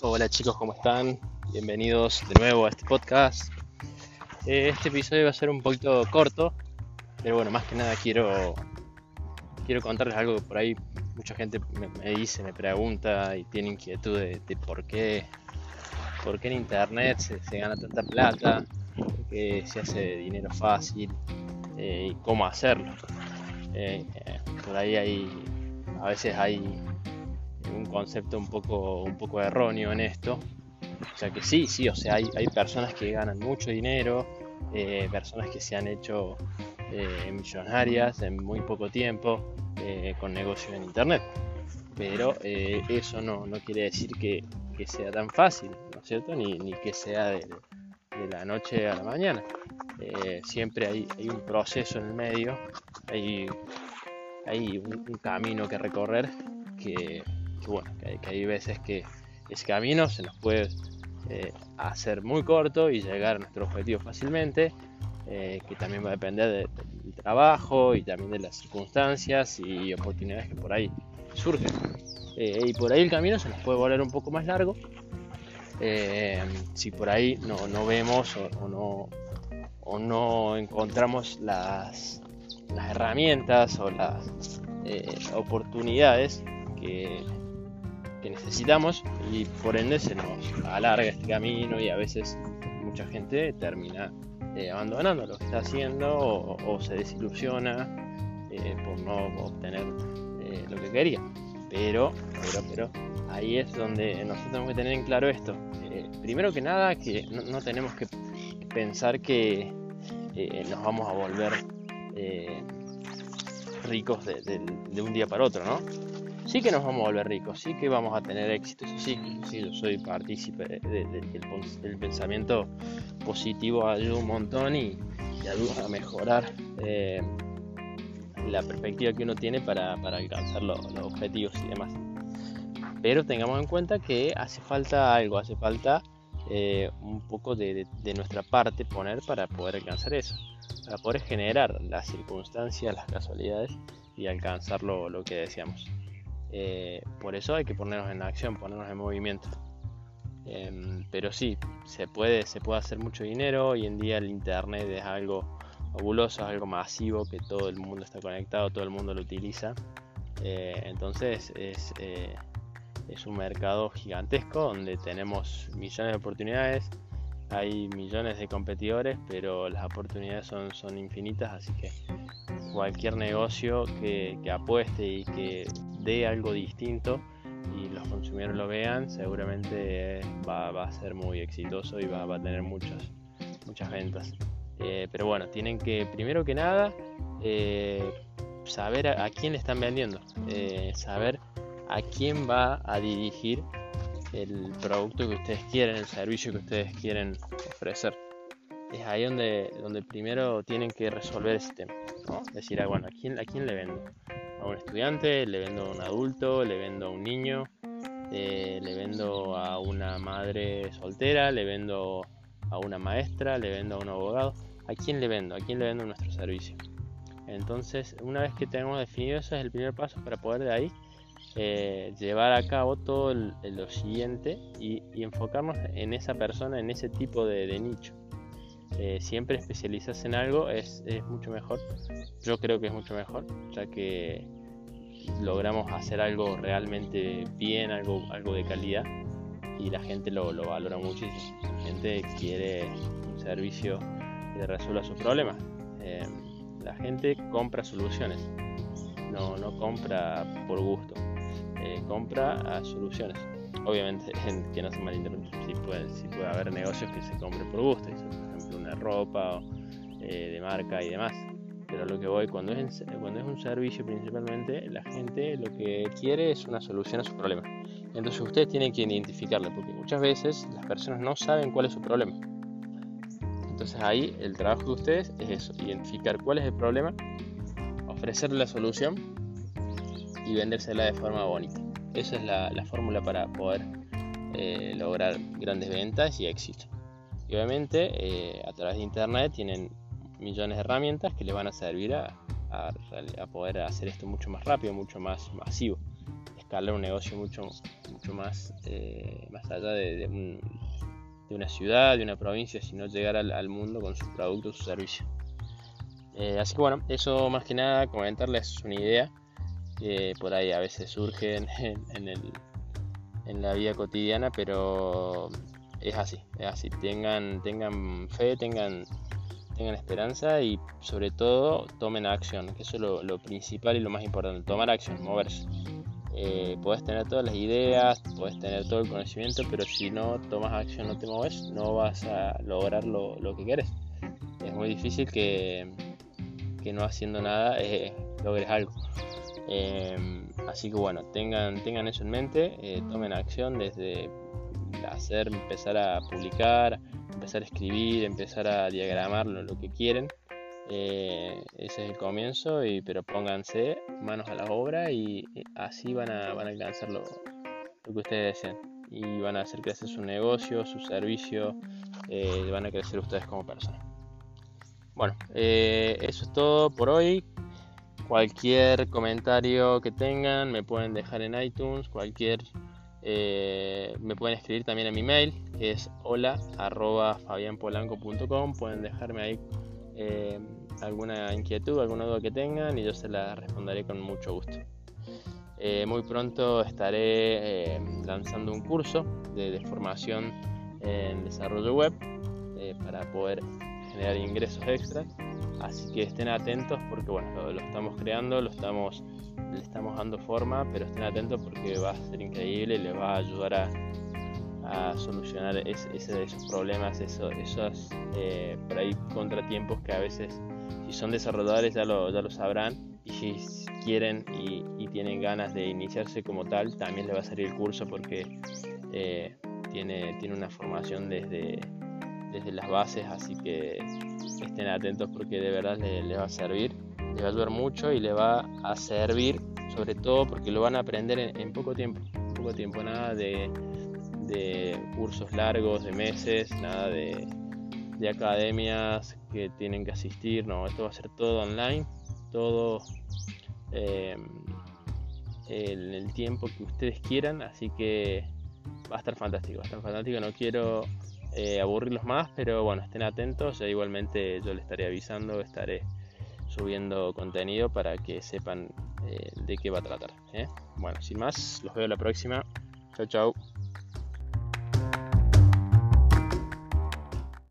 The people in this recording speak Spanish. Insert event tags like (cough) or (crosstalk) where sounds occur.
Hola chicos, ¿cómo están? Bienvenidos de nuevo a este podcast. Eh, este episodio va a ser un poquito corto, pero bueno, más que nada quiero, quiero contarles algo que por ahí mucha gente me, dice, me pregunta y tiene inquietud de, por qué por qué en internet se, gana tanta plata, por qué se hace dinero fácil eh, y cómo hacerlo. Eh, por ahí hay, a veces hay un concepto un poco, un poco erróneo en esto. O sea que sí, sí, o sea, hay, hay personas que ganan mucho dinero, eh, personas que se han hecho eh, millonarias en muy poco tiempo eh, con negocios en internet. Pero eso no, no, quiere decir que, que, sea tan fácil, ¿no es cierto? Ni, ni que sea de, de, la noche a la mañana. siempre hay, hay, un proceso en el medio, hay, hay un camino que recorrer que, bueno, que hay, veces que ese camino se nos puede eh, hacer muy corto y llegar a nuestro objetivo fácilmente, eh, que también va a depender del trabajo y también de las circunstancias y oportunidades que por ahí surgen. Eh, y por ahí el camino se nos puede volver un poco más largo si por ahí no, vemos o, no, o no encontramos las, las herramientas o las oportunidades que, necesitamos y por ende se nos alarga este camino y a veces mucha gente termina eh, abandonando lo que está haciendo o, se desilusiona eh, por no obtener eh, lo que quería. Pero, pero, pero ahí es donde nosotros tenemos que tener en claro esto. primero que nada, que no, tenemos que pensar que nos vamos a volver ricos de, un día para otro, ¿no? Sí que nos vamos a volver ricos, sí que vamos a tener éxito, sí, sí yo soy partícipe del pensamiento positivo, ayuda un montón y, ayuda a mejorar eh, la perspectiva que uno tiene para, alcanzar los, objetivos y demás. Pero tengamos en cuenta que hace falta algo, hace falta eh, un poco de, nuestra parte poner para poder alcanzar eso, para poder generar las circunstancias, las casualidades y alcanzar lo que deseamos. Eh, por eso hay que ponernos en acción, ponernos en movimiento. Em, pero sí, se puede, se puede hacer mucho dinero. Hoy en día el internet es algo fabuloso, es algo masivo, que todo el mundo está conectado, todo el mundo lo utiliza. Eh, entonces es, eh, es un mercado gigantesco donde tenemos millones de oportunidades, hay millones de competidores, pero las oportunidades son, son infinitas, así que cualquier negocio que, que apueste y que de algo distinto y los consumidores lo vean, seguramente va, a ser muy exitoso y va, a tener muchas, muchas ventas. Eh, pero bueno, tienen que, primero que nada, eh, saber a, quién le están vendiendo, eh, saber a quién va a dirigir el producto que ustedes quieren, el servicio que ustedes quieren ofrecer. Es ahí donde, donde primero tienen que resolver ese tema. Decir, ah, bueno, ¿a quién, ¿a quién le vendo? a un estudiante, le vendo a un adulto, le vendo a un niño, eh, le vendo a una madre soltera, le vendo a una maestra, le vendo a un abogado. ¿A quién le vendo? ¿A quién le vendo nuestro servicio? Entonces, una vez que tenemos definido eso, es el primer paso para poder de ahí eh, llevar a cabo todo lo siguiente y, enfocarnos en esa persona, en ese tipo de, nicho. Eh, siempre especializarse en algo es, es, mucho mejor. Yo creo que es mucho mejor, ya que logramos hacer algo realmente bien, algo, algo de calidad y la gente lo, valora muchísimo. La gente quiere un servicio que resuelva sus problemas. Eh, la gente compra soluciones, no, no compra por gusto, eh, compra soluciones. Obviamente, (laughs) que no se malinterprete, si puede, haber negocios que se compren por gusto, por ejemplo una ropa eh, de marca y demás pero lo que voy, cuando es, cuando es un servicio principalmente, la gente lo que quiere es una solución a su problema. Entonces ustedes tienen que identificarlo, porque muchas veces las personas no saben cuál es su problema. Entonces ahí el trabajo de ustedes es eso, identificar cuál es el problema, ofrecerle la solución y vendérsela de forma bonita. Esa es la, fórmula para poder eh, lograr grandes ventas y éxito. Y obviamente eh, a través de internet tienen millones de herramientas que les van a servir a, poder hacer esto mucho más rápido, mucho más masivo. escalar un negocio mucho, mucho más, eh, más allá de, una ciudad, de una provincia, sino llegar al, mundo con sus productos, sus servicios. Eh, así que bueno, eso más que nada comentarles una idea por ahí a veces surge (laughs) en, en la vida cotidiana, pero es así, es así. Tengan, tengan fe, tengan, tengan esperanza y sobre todo tomen acción, eso es lo, principal y lo más importante, tomar acción, moverse. Eh, puedes tener todas las ideas, puedes tener todo el conocimiento, pero si no tomas acción, no te mueves, no vas a lograr lo, que quieres. Es muy difícil que, que no haciendo nada eh, logres algo. Eh, así que bueno, tengan, tengan eso en mente, eh, tomen acción desde hacer, empezar a publicar, empezar a escribir, empezar a diagramar lo, que quieren. Eh, ese es el comienzo, y, pero pónganse manos a la obra y así van a, van a alcanzar lo, que ustedes desean. Y van a hacer crecer su negocio, su servicio, eh, van a crecer ustedes como personas. Bueno, eso es todo por hoy. Cualquier comentario que tengan me pueden dejar en iTunes, cualquier eh, me pueden escribir también en mi mail, que es hola Pueden dejarme ahí eh, alguna inquietud, alguna duda que tengan y yo se la responderé con mucho gusto. Eh, muy pronto estaré lanzando un curso de, formación en desarrollo web para poder generar ingresos extras. Así que estén atentos porque bueno, lo, estamos creando, lo estamos, le estamos dando forma, pero estén atentos porque va a ser increíble, les va a ayudar a, solucionar esos problemas, esos, esos eh, por ahí contratiempos que a veces si son desarrolladores ya lo, ya lo sabrán. Y si quieren y, tienen ganas de iniciarse como tal, también les va a salir el curso porque eh, tiene, tiene una formación desde desde las bases, así que estén atentos porque de verdad les, va a servir, les va a ayudar mucho y les va a servir sobre todo porque lo van a aprender en, poco tiempo, poco tiempo, nada de, cursos largos, de meses, nada de, academias que tienen que asistir, no, esto va a ser todo online, todo eh, en el tiempo que ustedes quieran, así que va a estar fantástico, va a estar fantástico, no quiero eh, aburrirlos más, pero bueno, estén atentos, igualmente yo les estaré avisando, estaré subiendo contenido para que sepan eh, de qué va a tratar. ¿eh? Bueno, sin más, los veo la próxima. Chao, chao.